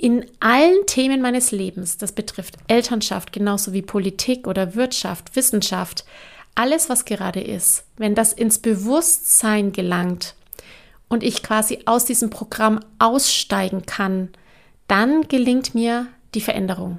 in allen Themen meines Lebens, das betrifft Elternschaft genauso wie Politik oder Wirtschaft, Wissenschaft, alles, was gerade ist, wenn das ins Bewusstsein gelangt und ich quasi aus diesem Programm aussteigen kann, dann gelingt mir die Veränderung.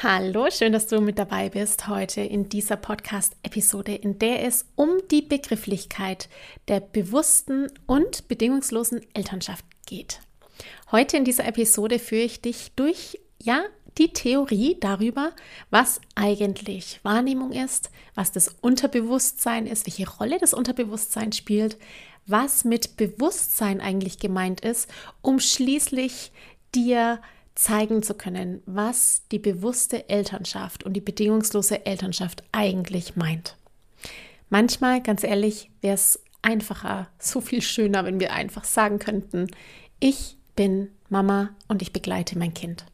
Hallo, schön, dass du mit dabei bist heute in dieser Podcast-Episode, in der es um die Begrifflichkeit der bewussten und bedingungslosen Elternschaft geht. Heute in dieser Episode führe ich dich durch, ja, die Theorie darüber, was eigentlich Wahrnehmung ist, was das Unterbewusstsein ist, welche Rolle das Unterbewusstsein spielt, was mit Bewusstsein eigentlich gemeint ist, um schließlich dir zeigen zu können, was die bewusste Elternschaft und die bedingungslose Elternschaft eigentlich meint. Manchmal, ganz ehrlich, wäre es einfacher, so viel schöner, wenn wir einfach sagen könnten, ich bin Mama und ich begleite mein Kind.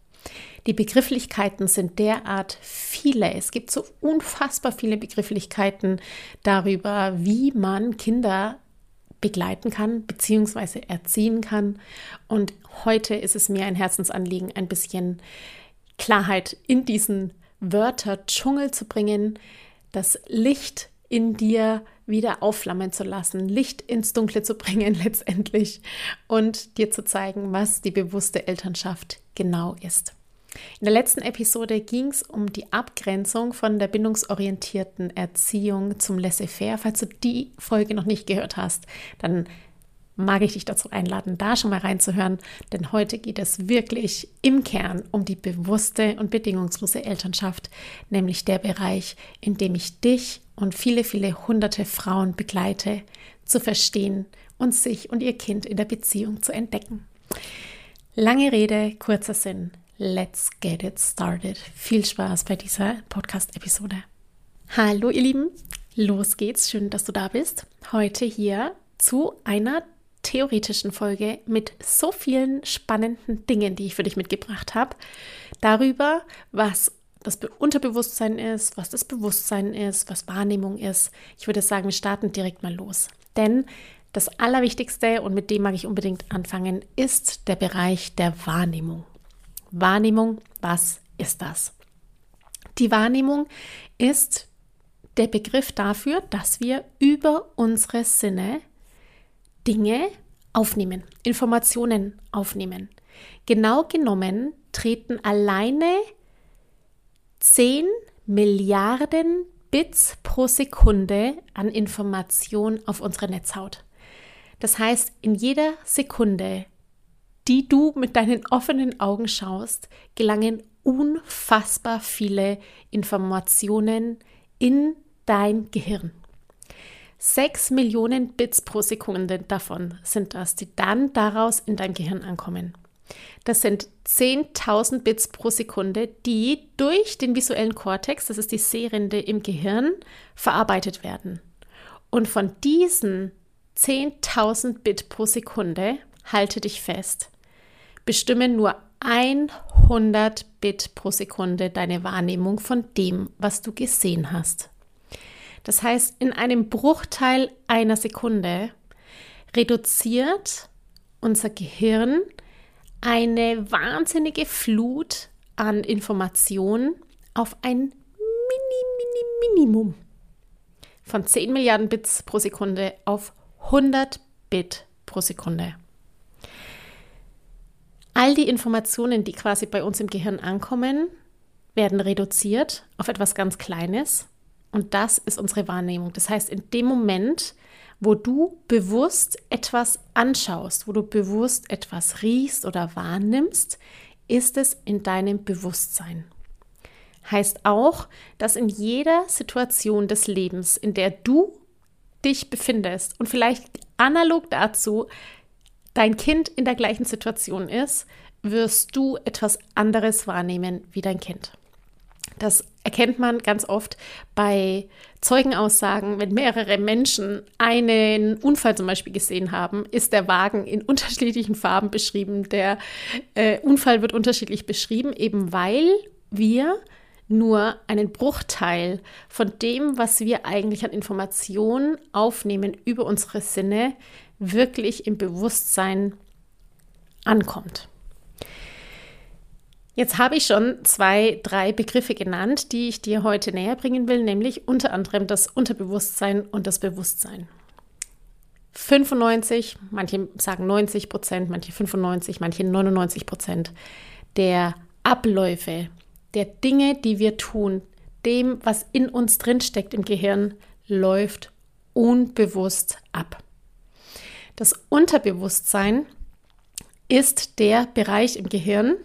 Die Begrifflichkeiten sind derart viele. Es gibt so unfassbar viele Begrifflichkeiten darüber, wie man Kinder begleiten kann bzw. erziehen kann. Und heute ist es mir ein Herzensanliegen, ein bisschen Klarheit in diesen Wörter-Dschungel zu bringen, das Licht in dir wieder aufflammen zu lassen, Licht ins Dunkle zu bringen letztendlich und dir zu zeigen, was die bewusste Elternschaft genau ist. In der letzten Episode ging es um die Abgrenzung von der bindungsorientierten Erziehung zum Laissez-faire. Falls du die Folge noch nicht gehört hast, dann mag ich dich dazu einladen, da schon mal reinzuhören, denn heute geht es wirklich im Kern um die bewusste und bedingungslose Elternschaft, nämlich der Bereich, in dem ich dich und viele, viele hunderte Frauen begleite, zu verstehen und sich und ihr Kind in der Beziehung zu entdecken. Lange Rede, kurzer Sinn. Let's get it started. Viel Spaß bei dieser Podcast-Episode. Hallo, ihr Lieben. Los geht's. Schön, dass du da bist. Heute hier zu einer theoretischen Folge mit so vielen spannenden Dingen, die ich für dich mitgebracht habe. Darüber, was das Unterbewusstsein ist, was das Bewusstsein ist, was Wahrnehmung ist. Ich würde sagen, wir starten direkt mal los. Denn das Allerwichtigste, und mit dem mag ich unbedingt anfangen, ist der Bereich der Wahrnehmung. Wahrnehmung, was ist das? Die Wahrnehmung ist der Begriff dafür, dass wir über unsere Sinne Dinge aufnehmen, Informationen aufnehmen. Genau genommen treten alleine 10 Milliarden Bits pro Sekunde an Information auf unsere Netzhaut. Das heißt, in jeder Sekunde die du mit deinen offenen Augen schaust, gelangen unfassbar viele Informationen in dein Gehirn. Sechs Millionen Bits pro Sekunde davon sind das, die dann daraus in dein Gehirn ankommen. Das sind 10.000 Bits pro Sekunde, die durch den visuellen Kortex, das ist die Sehrinde im Gehirn, verarbeitet werden. Und von diesen 10.000 Bit pro Sekunde, halte dich fest, bestimmen nur 100 Bit pro Sekunde deine Wahrnehmung von dem, was du gesehen hast. Das heißt, in einem Bruchteil einer Sekunde reduziert unser Gehirn eine wahnsinnige Flut an Informationen auf ein Mini, Mini, Minimum von 10 Milliarden Bits pro Sekunde auf 100 Bit pro Sekunde. All die Informationen, die quasi bei uns im Gehirn ankommen, werden reduziert auf etwas ganz Kleines Und das ist unsere Wahrnehmung. Das heißt, in dem Moment, wo du bewusst etwas anschaust, wo du bewusst etwas riechst oder wahrnimmst, ist es in deinem Bewusstsein. Heißt auch, dass in jeder Situation des Lebens, in der du dich befindest und vielleicht analog dazu dein Kind in der gleichen Situation ist, wirst du etwas anderes wahrnehmen wie dein Kind. Das erkennt man ganz oft bei Zeugenaussagen, wenn mehrere Menschen einen Unfall zum Beispiel gesehen haben, ist der Wagen in unterschiedlichen Farben beschrieben. Der äh, Unfall wird unterschiedlich beschrieben, eben weil wir nur einen Bruchteil von dem, was wir eigentlich an Informationen aufnehmen über unsere Sinne, wirklich im Bewusstsein ankommt. Jetzt habe ich schon zwei, drei Begriffe genannt, die ich dir heute näher bringen will, nämlich unter anderem das Unterbewusstsein und das Bewusstsein. 95, manche sagen 90 Prozent, manche 95, manche 99 Prozent der Abläufe, der Dinge, die wir tun, dem, was in uns drinsteckt im Gehirn, läuft unbewusst ab. Das Unterbewusstsein ist der Bereich im Gehirn,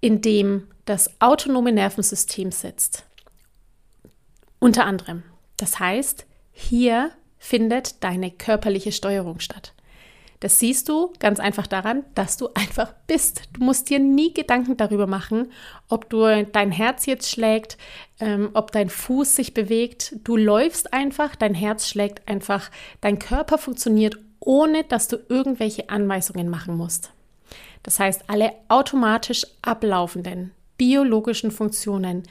in dem das autonome Nervensystem sitzt. Unter anderem. Das heißt, hier findet deine körperliche Steuerung statt. Das siehst du ganz einfach daran, dass du einfach bist. Du musst dir nie Gedanken darüber machen, ob du dein Herz jetzt schlägt, ähm, ob dein Fuß sich bewegt. Du läufst einfach, dein Herz schlägt einfach, dein Körper funktioniert, ohne dass du irgendwelche Anweisungen machen musst. Das heißt, alle automatisch ablaufenden biologischen Funktionen,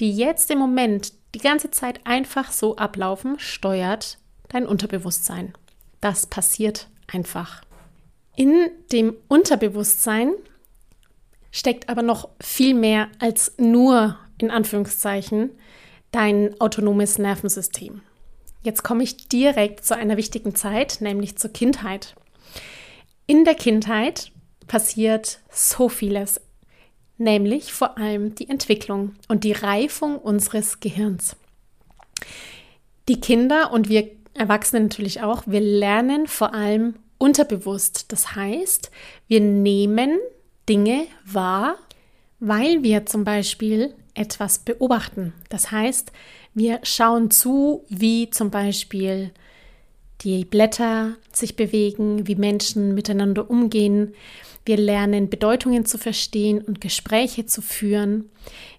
die jetzt im Moment die ganze Zeit einfach so ablaufen, steuert dein Unterbewusstsein. Das passiert einfach. In dem Unterbewusstsein steckt aber noch viel mehr als nur, in Anführungszeichen, dein autonomes Nervensystem. Jetzt komme ich direkt zu einer wichtigen Zeit, nämlich zur Kindheit. In der Kindheit passiert so vieles, nämlich vor allem die Entwicklung und die Reifung unseres Gehirns. Die Kinder und wir Erwachsene natürlich auch, wir lernen vor allem unterbewusst. Das heißt, wir nehmen Dinge wahr, weil wir zum Beispiel etwas beobachten. Das heißt, wir schauen zu, wie zum Beispiel die Blätter sich bewegen, wie Menschen miteinander umgehen. Wir lernen Bedeutungen zu verstehen und Gespräche zu führen.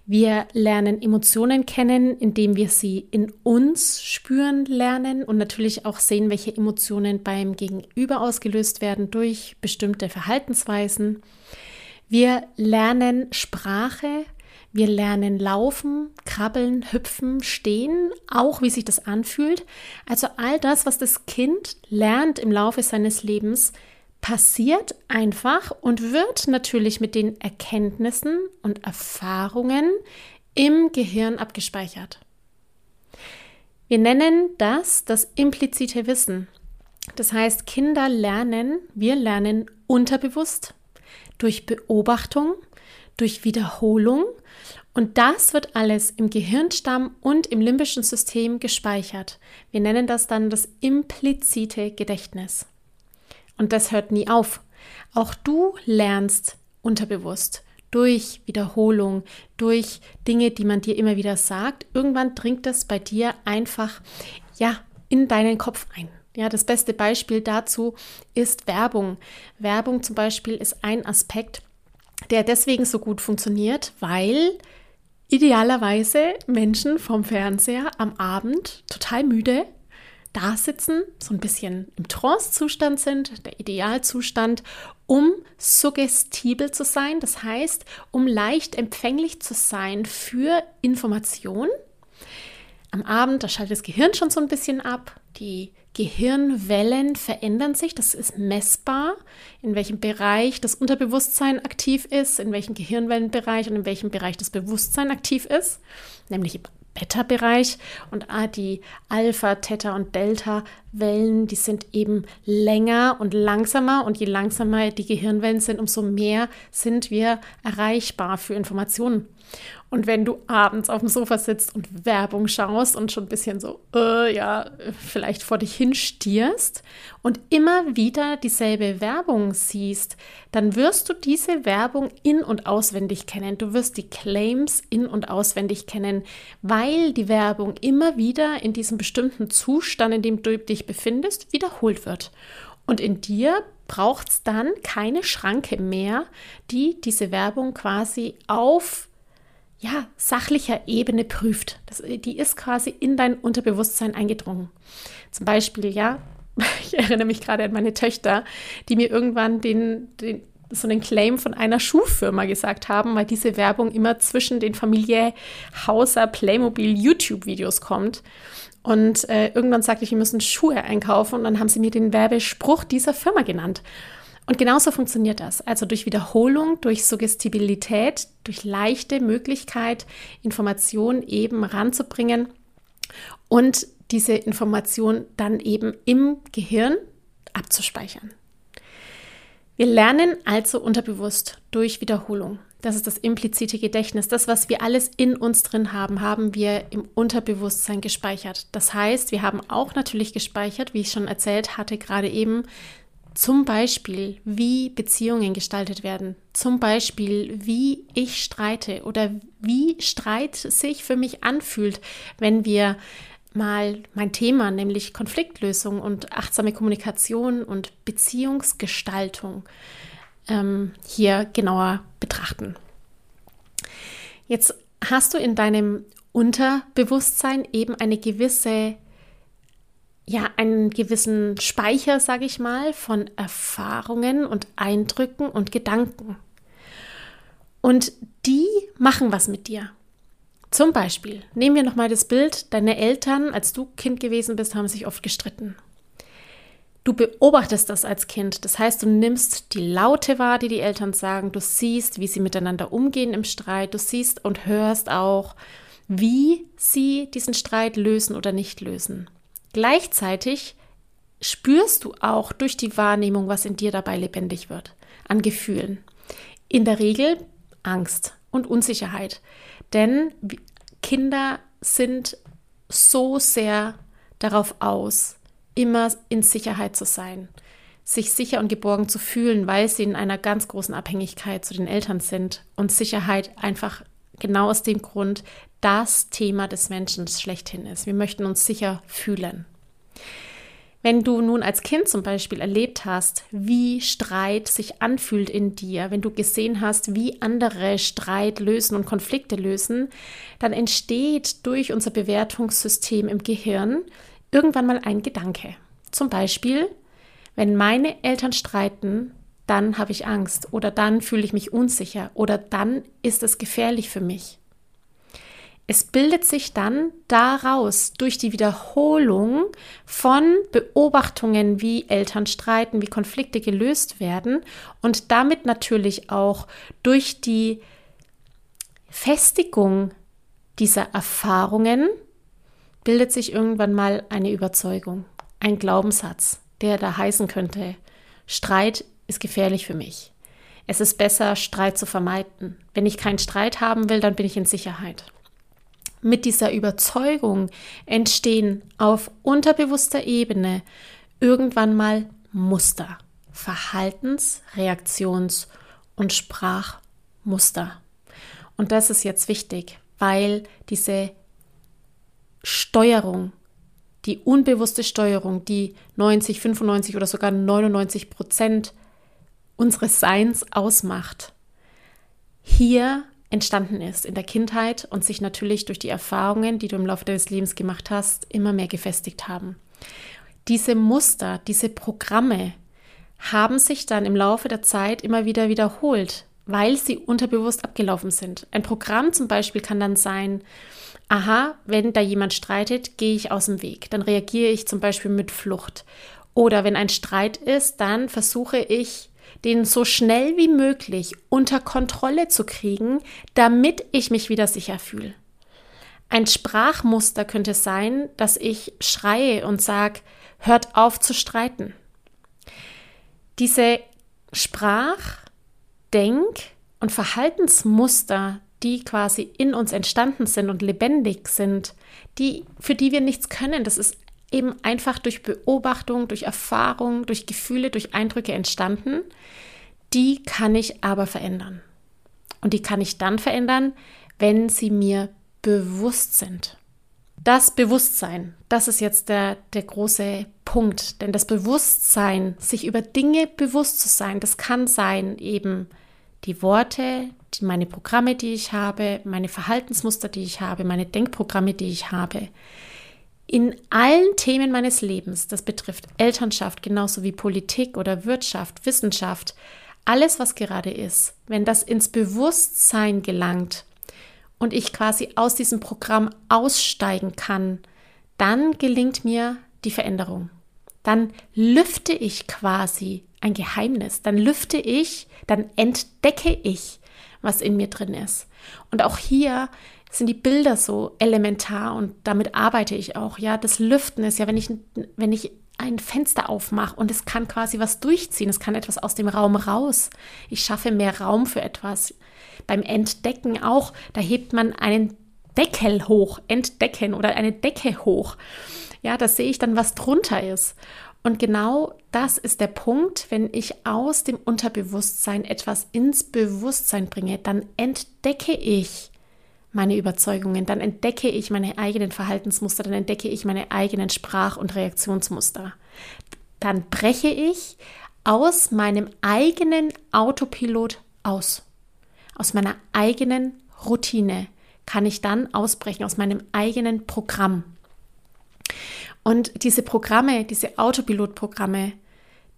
Wir lernen Emotionen kennen, indem wir sie in uns spüren lernen und natürlich auch sehen, welche Emotionen beim Gegenüber ausgelöst werden durch bestimmte Verhaltensweisen. Wir lernen Sprache, wir lernen laufen, krabbeln, hüpfen, stehen, auch wie sich das anfühlt. Also all das, was das Kind lernt im Laufe seines Lebens, passiert einfach und wird natürlich mit den Erkenntnissen und Erfahrungen im Gehirn abgespeichert. Wir nennen das das implizite Wissen. Das heißt, Kinder lernen, wir lernen unterbewusst durch Beobachtung, durch Wiederholung und das wird alles im Gehirnstamm und im limbischen System gespeichert. Wir nennen das dann das implizite Gedächtnis. Und das hört nie auf. Auch du lernst unterbewusst durch Wiederholung, durch Dinge, die man dir immer wieder sagt. Irgendwann dringt das bei dir einfach, ja, in deinen Kopf ein. Ja, das beste Beispiel dazu ist Werbung. Werbung zum Beispiel ist ein Aspekt, der deswegen so gut funktioniert, weil idealerweise Menschen vom Fernseher am Abend total müde da sitzen, so ein bisschen im Trance-Zustand sind, der Idealzustand, um suggestibel zu sein, das heißt, um leicht empfänglich zu sein für Information. Am Abend, da schaltet das Gehirn schon so ein bisschen ab, die Gehirnwellen verändern sich, das ist messbar, in welchem Bereich das Unterbewusstsein aktiv ist, in welchem Gehirnwellenbereich und in welchem Bereich das Bewusstsein aktiv ist, nämlich Beta-Bereich und die Alpha, Theta und Delta-Wellen, die sind eben länger und langsamer und je langsamer die Gehirnwellen sind, umso mehr sind wir erreichbar für Informationen. Und wenn du abends auf dem Sofa sitzt und Werbung schaust und schon ein bisschen so, äh, ja, vielleicht vor dich hinstierst und immer wieder dieselbe Werbung siehst, dann wirst du diese Werbung in- und auswendig kennen. Du wirst die Claims in- und auswendig kennen, weil die Werbung immer wieder in diesem bestimmten Zustand, in dem du dich befindest, wiederholt wird. Und in dir braucht es dann keine Schranke mehr, die diese Werbung quasi auf ja, sachlicher Ebene prüft. Das, die ist quasi in dein Unterbewusstsein eingedrungen. Zum Beispiel, ja, ich erinnere mich gerade an meine Töchter, die mir irgendwann den, den, so einen Claim von einer Schuhfirma gesagt haben, weil diese Werbung immer zwischen den Familie Hauser Playmobil YouTube-Videos kommt. Und äh, irgendwann sagte ich, wir müssen Schuhe einkaufen und dann haben sie mir den Werbespruch dieser Firma genannt. Und genauso funktioniert das. Also durch Wiederholung, durch Suggestibilität, durch leichte Möglichkeit, Informationen eben ranzubringen und diese Information dann eben im Gehirn abzuspeichern. Wir lernen also unterbewusst durch Wiederholung. Das ist das implizite Gedächtnis. Das, was wir alles in uns drin haben, haben wir im Unterbewusstsein gespeichert. Das heißt, wir haben auch natürlich gespeichert, wie ich schon erzählt hatte, gerade eben zum Beispiel, wie Beziehungen gestaltet werden. Zum Beispiel, wie ich streite oder wie Streit sich für mich anfühlt, wenn wir mal mein Thema, nämlich Konfliktlösung und achtsame Kommunikation und Beziehungsgestaltung ähm, hier genauer betrachten. Jetzt hast du in deinem Unterbewusstsein eben eine gewisse ja einen gewissen Speicher, sage ich mal, von Erfahrungen und Eindrücken und Gedanken. Und die machen was mit dir. Zum Beispiel, nehmen wir nochmal das Bild, deine Eltern, als du Kind gewesen bist, haben sich oft gestritten. Du beobachtest das als Kind, das heißt, du nimmst die Laute wahr, die die Eltern sagen, du siehst, wie sie miteinander umgehen im Streit, du siehst und hörst auch, wie sie diesen Streit lösen oder nicht lösen. Gleichzeitig spürst du auch durch die Wahrnehmung, was in dir dabei lebendig wird, an Gefühlen. In der Regel Angst und Unsicherheit. Denn Kinder sind so sehr darauf aus, immer in Sicherheit zu sein, sich sicher und geborgen zu fühlen, weil sie in einer ganz großen Abhängigkeit zu den Eltern sind und Sicherheit einfach genau aus dem Grund das Thema des Menschen schlechthin ist. Wir möchten uns sicher fühlen. Wenn du nun als Kind zum Beispiel erlebt hast, wie Streit sich anfühlt in dir, wenn du gesehen hast, wie andere Streit lösen und Konflikte lösen, dann entsteht durch unser Bewertungssystem im Gehirn irgendwann mal ein Gedanke. Zum Beispiel, wenn meine Eltern streiten, dann habe ich Angst oder dann fühle ich mich unsicher oder dann ist es gefährlich für mich. Es bildet sich dann daraus durch die Wiederholung von Beobachtungen, wie Eltern streiten, wie Konflikte gelöst werden und damit natürlich auch durch die Festigung dieser Erfahrungen bildet sich irgendwann mal eine Überzeugung, ein Glaubenssatz, der da heißen könnte, Streit ist gefährlich für mich. Es ist besser, Streit zu vermeiden. Wenn ich keinen Streit haben will, dann bin ich in Sicherheit. Mit dieser Überzeugung entstehen auf unterbewusster Ebene irgendwann mal Muster, Verhaltens-, Reaktions- und Sprachmuster. Und das ist jetzt wichtig, weil diese Steuerung, die unbewusste Steuerung, die 90, 95 oder sogar 99 Prozent unseres Seins ausmacht, hier entstanden ist in der Kindheit und sich natürlich durch die Erfahrungen, die du im Laufe deines Lebens gemacht hast, immer mehr gefestigt haben. Diese Muster, diese Programme haben sich dann im Laufe der Zeit immer wieder wiederholt, weil sie unterbewusst abgelaufen sind. Ein Programm zum Beispiel kann dann sein, aha, wenn da jemand streitet, gehe ich aus dem Weg. Dann reagiere ich zum Beispiel mit Flucht. Oder wenn ein Streit ist, dann versuche ich den so schnell wie möglich unter Kontrolle zu kriegen, damit ich mich wieder sicher fühle. Ein Sprachmuster könnte sein, dass ich schreie und sage, hört auf zu streiten. Diese Sprach-, Denk- und Verhaltensmuster, die quasi in uns entstanden sind und lebendig sind, die, für die wir nichts können. Das ist eben einfach durch Beobachtung, durch Erfahrung, durch Gefühle, durch Eindrücke entstanden. Die kann ich aber verändern. Und die kann ich dann verändern, wenn sie mir bewusst sind. Das Bewusstsein, das ist jetzt der, der große Punkt. Denn das Bewusstsein, sich über Dinge bewusst zu sein, das kann sein eben die Worte, die, meine Programme, die ich habe, meine Verhaltensmuster, die ich habe, meine Denkprogramme, die ich habe. In allen Themen meines Lebens, das betrifft Elternschaft genauso wie Politik oder Wirtschaft, Wissenschaft, alles, was gerade ist, wenn das ins Bewusstsein gelangt, und ich quasi aus diesem Programm aussteigen kann, dann gelingt mir die Veränderung. Dann lüfte ich quasi ein Geheimnis. Dann lüfte ich, dann entdecke ich, was in mir drin ist. Und auch hier sind die Bilder so elementar und damit arbeite ich auch. Ja, das Lüften ist ja, wenn ich, wenn ich ein Fenster aufmache und es kann quasi was durchziehen, es kann etwas aus dem Raum raus. Ich schaffe mehr Raum für etwas beim Entdecken auch, da hebt man einen Deckel hoch, entdecken oder eine Decke hoch. Ja, da sehe ich dann, was drunter ist. Und genau das ist der Punkt, wenn ich aus dem Unterbewusstsein etwas ins Bewusstsein bringe, dann entdecke ich meine Überzeugungen, dann entdecke ich meine eigenen Verhaltensmuster, dann entdecke ich meine eigenen Sprach- und Reaktionsmuster. Dann breche ich aus meinem eigenen Autopilot aus aus meiner eigenen Routine kann ich dann ausbrechen, aus meinem eigenen Programm. Und diese Programme, diese Autopilotprogramme,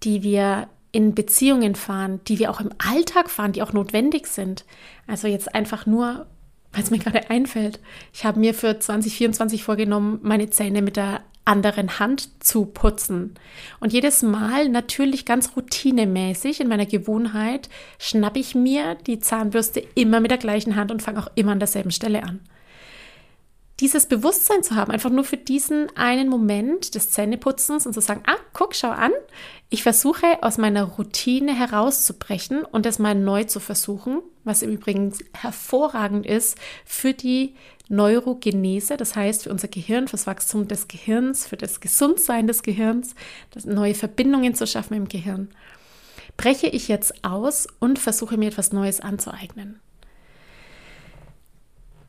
die wir in Beziehungen fahren, die wir auch im Alltag fahren, die auch notwendig sind. Also jetzt einfach nur, weil es mir gerade einfällt. Ich habe mir für 2024 vorgenommen, meine Zähne mit der anderen Hand zu putzen. Und jedes Mal natürlich ganz routinemäßig in meiner Gewohnheit schnappe ich mir die Zahnbürste immer mit der gleichen Hand und fange auch immer an derselben Stelle an dieses Bewusstsein zu haben, einfach nur für diesen einen Moment des Zähneputzens und zu sagen, ah, guck, schau an, ich versuche aus meiner Routine herauszubrechen und es mal neu zu versuchen, was im Übrigen hervorragend ist für die Neurogenese, das heißt für unser Gehirn, fürs Wachstum des Gehirns, für das Gesundsein des Gehirns, neue Verbindungen zu schaffen im Gehirn. Breche ich jetzt aus und versuche mir etwas Neues anzueignen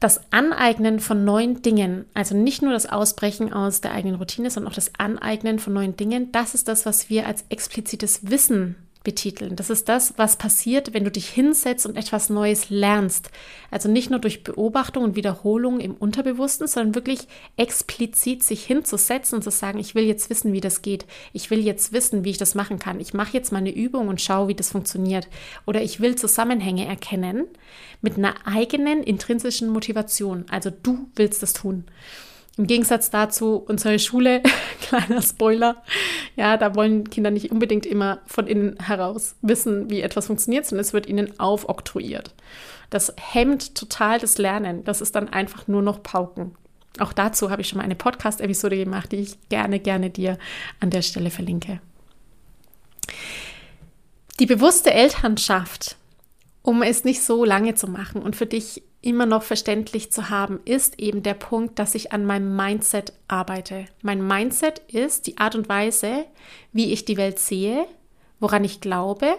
das Aneignen von neuen Dingen, also nicht nur das Ausbrechen aus der eigenen Routine, sondern auch das Aneignen von neuen Dingen, das ist das, was wir als explizites Wissen betiteln. Das ist das, was passiert, wenn du dich hinsetzt und etwas Neues lernst. Also nicht nur durch Beobachtung und Wiederholung im Unterbewussten, sondern wirklich explizit sich hinzusetzen und zu sagen, ich will jetzt wissen, wie das geht. Ich will jetzt wissen, wie ich das machen kann. Ich mache jetzt meine Übung und schaue, wie das funktioniert. Oder ich will Zusammenhänge erkennen mit einer eigenen intrinsischen Motivation. Also du willst das tun. Im Gegensatz dazu unsere Schule, kleiner Spoiler, ja, da wollen Kinder nicht unbedingt immer von innen heraus wissen, wie etwas funktioniert, sondern es wird ihnen aufoktroyiert. Das hemmt total das Lernen. Das ist dann einfach nur noch Pauken. Auch dazu habe ich schon mal eine Podcast-Episode gemacht, die ich gerne, gerne dir an der Stelle verlinke. Die bewusste Elternschaft, um es nicht so lange zu machen und für dich immer noch verständlich zu haben, ist eben der Punkt, dass ich an meinem Mindset arbeite. Mein Mindset ist die Art und Weise, wie ich die Welt sehe, woran ich glaube,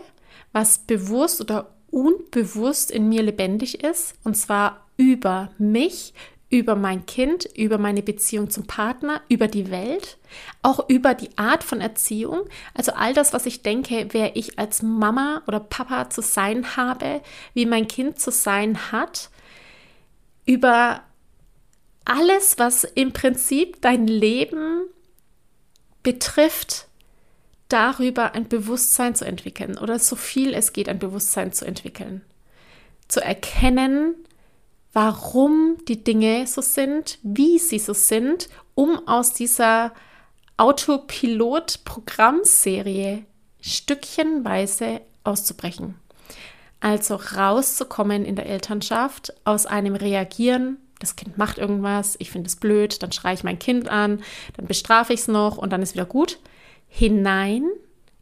was bewusst oder unbewusst in mir lebendig ist, und zwar über mich, über mein Kind, über meine Beziehung zum Partner, über die Welt, auch über die Art von Erziehung, also all das, was ich denke, wer ich als Mama oder Papa zu sein habe, wie mein Kind zu sein hat über alles, was im Prinzip dein Leben betrifft, darüber ein Bewusstsein zu entwickeln oder so viel es geht, ein Bewusstsein zu entwickeln. Zu erkennen, warum die Dinge so sind, wie sie so sind, um aus dieser Autopilot-Programmserie stückchenweise auszubrechen. Also rauszukommen in der Elternschaft aus einem Reagieren, das Kind macht irgendwas, ich finde es blöd, dann schreie ich mein Kind an, dann bestrafe ich es noch und dann ist wieder gut, hinein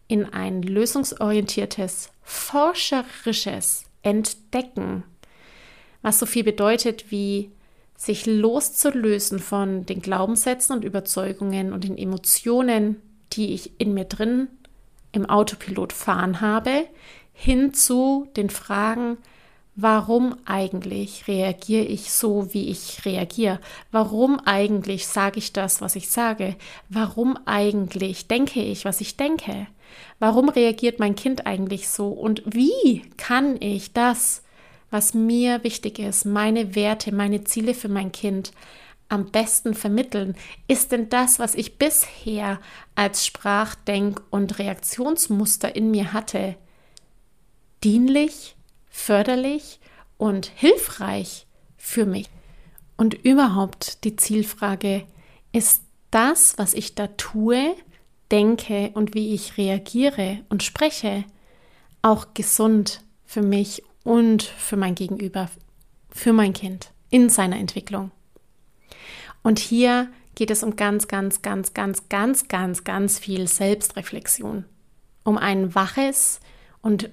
in ein lösungsorientiertes, forscherisches Entdecken. Was so viel bedeutet wie sich loszulösen von den Glaubenssätzen und Überzeugungen und den Emotionen, die ich in mir drin im Autopilot fahren habe, hin zu den Fragen, warum eigentlich reagiere ich so, wie ich reagiere? Warum eigentlich sage ich das, was ich sage? Warum eigentlich denke ich, was ich denke? Warum reagiert mein Kind eigentlich so? Und wie kann ich das, was mir wichtig ist, meine Werte, meine Ziele für mein Kind am besten vermitteln? Ist denn das, was ich bisher als Sprach-, Denk- und Reaktionsmuster in mir hatte, dienlich, förderlich und hilfreich für mich? Und überhaupt die Zielfrage, ist das, was ich da tue, denke und wie ich reagiere und spreche, auch gesund für mich und für mein Gegenüber, für mein Kind in seiner Entwicklung. Und hier geht es um ganz, ganz, ganz, ganz, ganz, ganz, ganz viel Selbstreflexion. Um ein waches und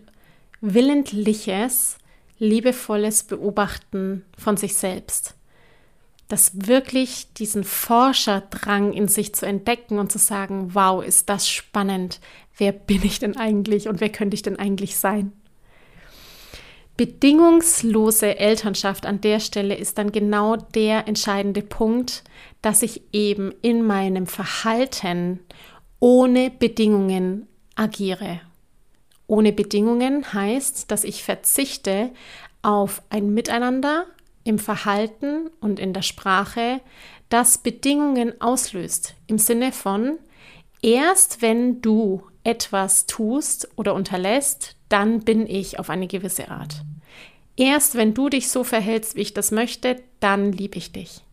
willentliches, liebevolles Beobachten von sich selbst. Das wirklich diesen Forscherdrang in sich zu entdecken und zu sagen, wow, ist das spannend. Wer bin ich denn eigentlich und wer könnte ich denn eigentlich sein? Bedingungslose Elternschaft an der Stelle ist dann genau der entscheidende Punkt, dass ich eben in meinem Verhalten ohne Bedingungen agiere. Ohne Bedingungen heißt, dass ich verzichte auf ein Miteinander im Verhalten und in der Sprache, das Bedingungen auslöst. Im Sinne von, erst wenn du etwas tust oder unterlässt, dann bin ich auf eine gewisse Art. Erst wenn du dich so verhältst, wie ich das möchte, dann liebe ich dich.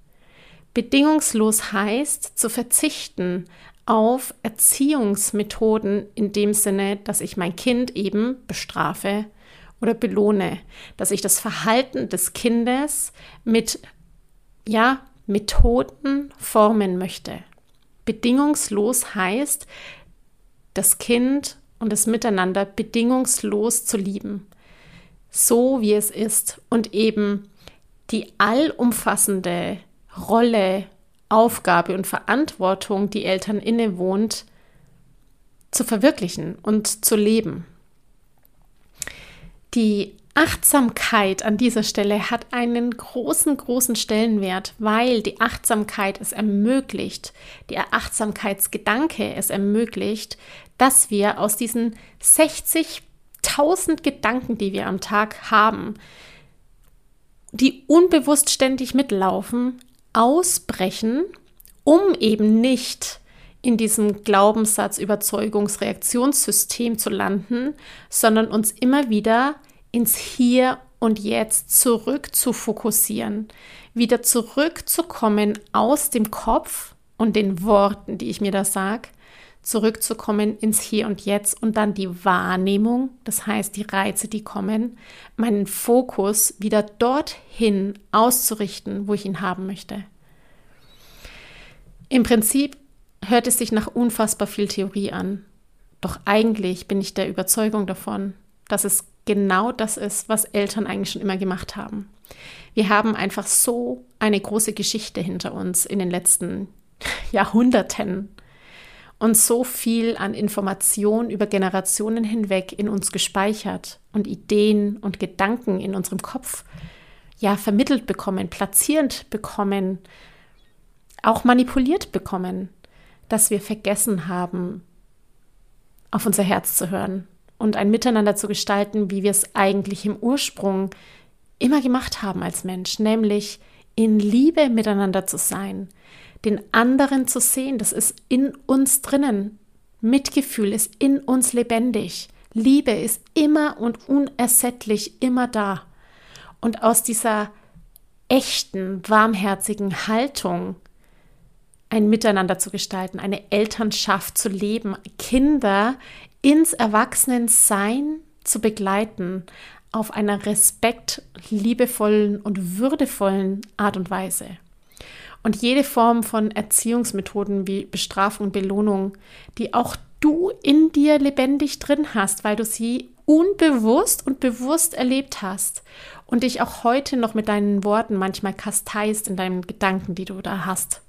Bedingungslos heißt zu verzichten auf Erziehungsmethoden in dem Sinne, dass ich mein Kind eben bestrafe oder belohne, dass ich das Verhalten des Kindes mit ja, Methoden formen möchte. Bedingungslos heißt, das Kind und das Miteinander bedingungslos zu lieben, so wie es ist und eben die allumfassende Rolle, Aufgabe und Verantwortung, die Eltern innewohnt, zu verwirklichen und zu leben. Die Achtsamkeit an dieser Stelle hat einen großen, großen Stellenwert, weil die Achtsamkeit es ermöglicht, der Achtsamkeitsgedanke es ermöglicht, dass wir aus diesen 60.000 Gedanken, die wir am Tag haben, die unbewusst ständig mitlaufen, ausbrechen, um eben nicht in diesem Glaubenssatz, Überzeugungsreaktionssystem zu landen, sondern uns immer wieder ins Hier und Jetzt zurück zu fokussieren, wieder zurückzukommen aus dem Kopf und den Worten, die ich mir da sage, zurückzukommen ins Hier und Jetzt und dann die Wahrnehmung, das heißt die Reize, die kommen, meinen Fokus wieder dorthin auszurichten, wo ich ihn haben möchte. Im Prinzip hört es sich nach unfassbar viel Theorie an, doch eigentlich bin ich der Überzeugung davon, dass es genau das ist, was Eltern eigentlich schon immer gemacht haben. Wir haben einfach so eine große Geschichte hinter uns in den letzten Jahrhunderten und so viel an Information über Generationen hinweg in uns gespeichert und Ideen und Gedanken in unserem Kopf ja vermittelt bekommen, platzierend bekommen, auch manipuliert bekommen, dass wir vergessen haben, auf unser Herz zu hören und ein Miteinander zu gestalten, wie wir es eigentlich im Ursprung immer gemacht haben als Mensch, nämlich in Liebe miteinander zu sein, den anderen zu sehen, das ist in uns drinnen. Mitgefühl ist in uns lebendig. Liebe ist immer und unersättlich immer da. Und aus dieser echten, warmherzigen Haltung ein Miteinander zu gestalten, eine Elternschaft zu leben, Kinder ins Erwachsenensein zu begleiten auf einer respekt, liebevollen und würdevollen Art und Weise. Und jede Form von Erziehungsmethoden wie Bestrafung und Belohnung, die auch du in dir lebendig drin hast, weil du sie unbewusst und bewusst erlebt hast und dich auch heute noch mit deinen Worten manchmal kasteist in deinen Gedanken, die du da hast.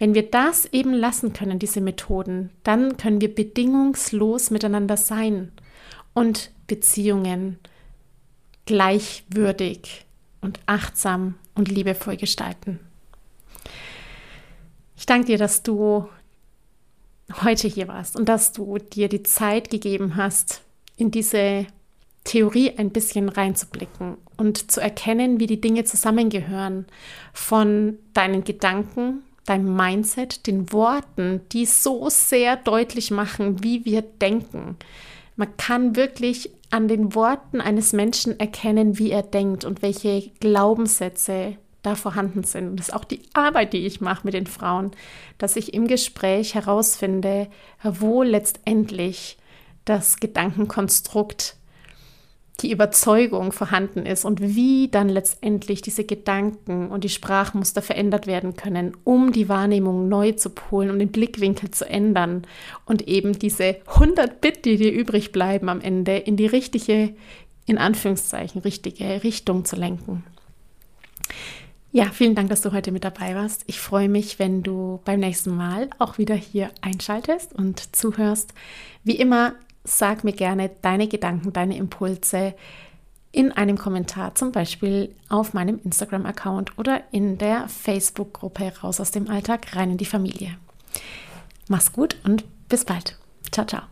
Wenn wir das eben lassen können, diese Methoden, dann können wir bedingungslos miteinander sein und Beziehungen gleichwürdig und achtsam und liebevoll gestalten. Ich danke dir, dass du heute hier warst und dass du dir die Zeit gegeben hast, in diese Theorie ein bisschen reinzublicken und zu erkennen, wie die Dinge zusammengehören von deinen Gedanken, deinem Mindset, den Worten, die so sehr deutlich machen, wie wir denken. Man kann wirklich an den Worten eines Menschen erkennen, wie er denkt und welche Glaubenssätze da vorhanden sind. Und das ist auch die Arbeit, die ich mache mit den Frauen, dass ich im Gespräch herausfinde, wo letztendlich das Gedankenkonstrukt die Überzeugung vorhanden ist und wie dann letztendlich diese Gedanken und die Sprachmuster verändert werden können, um die Wahrnehmung neu zu polen und den Blickwinkel zu ändern und eben diese 100 Bit, die dir übrig bleiben am Ende, in die richtige, in Anführungszeichen, richtige Richtung zu lenken. Ja, vielen Dank, dass du heute mit dabei warst. Ich freue mich, wenn du beim nächsten Mal auch wieder hier einschaltest und zuhörst. Wie immer, sag mir gerne deine Gedanken, deine Impulse in einem Kommentar, zum Beispiel auf meinem Instagram-Account oder in der Facebook-Gruppe Raus aus dem Alltag, rein in die Familie. Mach's gut und bis bald. Ciao, ciao.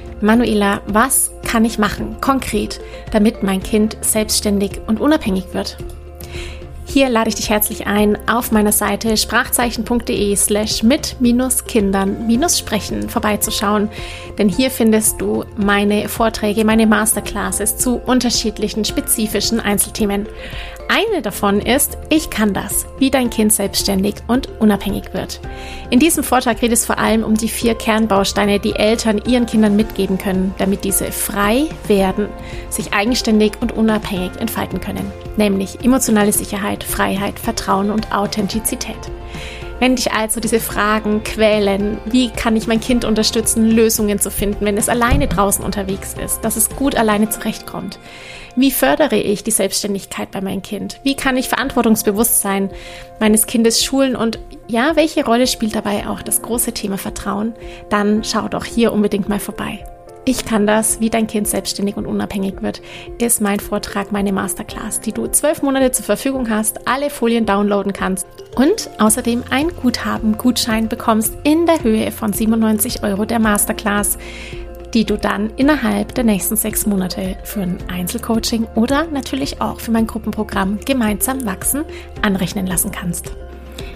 Manuela, was kann ich machen, konkret, damit mein Kind selbstständig und unabhängig wird? Hier lade ich dich herzlich ein, auf meiner Seite sprachzeichen.de slash mit-kindern-sprechen vorbeizuschauen, denn hier findest du meine Vorträge, meine Masterclasses zu unterschiedlichen spezifischen Einzelthemen. Eine davon ist, ich kann das, wie dein Kind selbstständig und unabhängig wird. In diesem Vortrag geht es vor allem um die vier Kernbausteine, die Eltern ihren Kindern mitgeben können, damit diese frei werden, sich eigenständig und unabhängig entfalten können, nämlich emotionale Sicherheit, Freiheit, Vertrauen und Authentizität. Wenn dich also diese Fragen quälen, wie kann ich mein Kind unterstützen, Lösungen zu finden, wenn es alleine draußen unterwegs ist, dass es gut alleine zurechtkommt, wie fördere ich die Selbstständigkeit bei meinem Kind? Wie kann ich Verantwortungsbewusstsein meines Kindes schulen? Und ja, welche Rolle spielt dabei auch das große Thema Vertrauen? Dann schau doch hier unbedingt mal vorbei. Ich kann das, wie dein Kind selbstständig und unabhängig wird, ist mein Vortrag, meine Masterclass, die du zwölf Monate zur Verfügung hast, alle Folien downloaden kannst und außerdem ein Guthaben, Gutschein bekommst in der Höhe von 97 Euro der Masterclass die du dann innerhalb der nächsten sechs Monate für ein Einzelcoaching oder natürlich auch für mein Gruppenprogramm Gemeinsam wachsen anrechnen lassen kannst.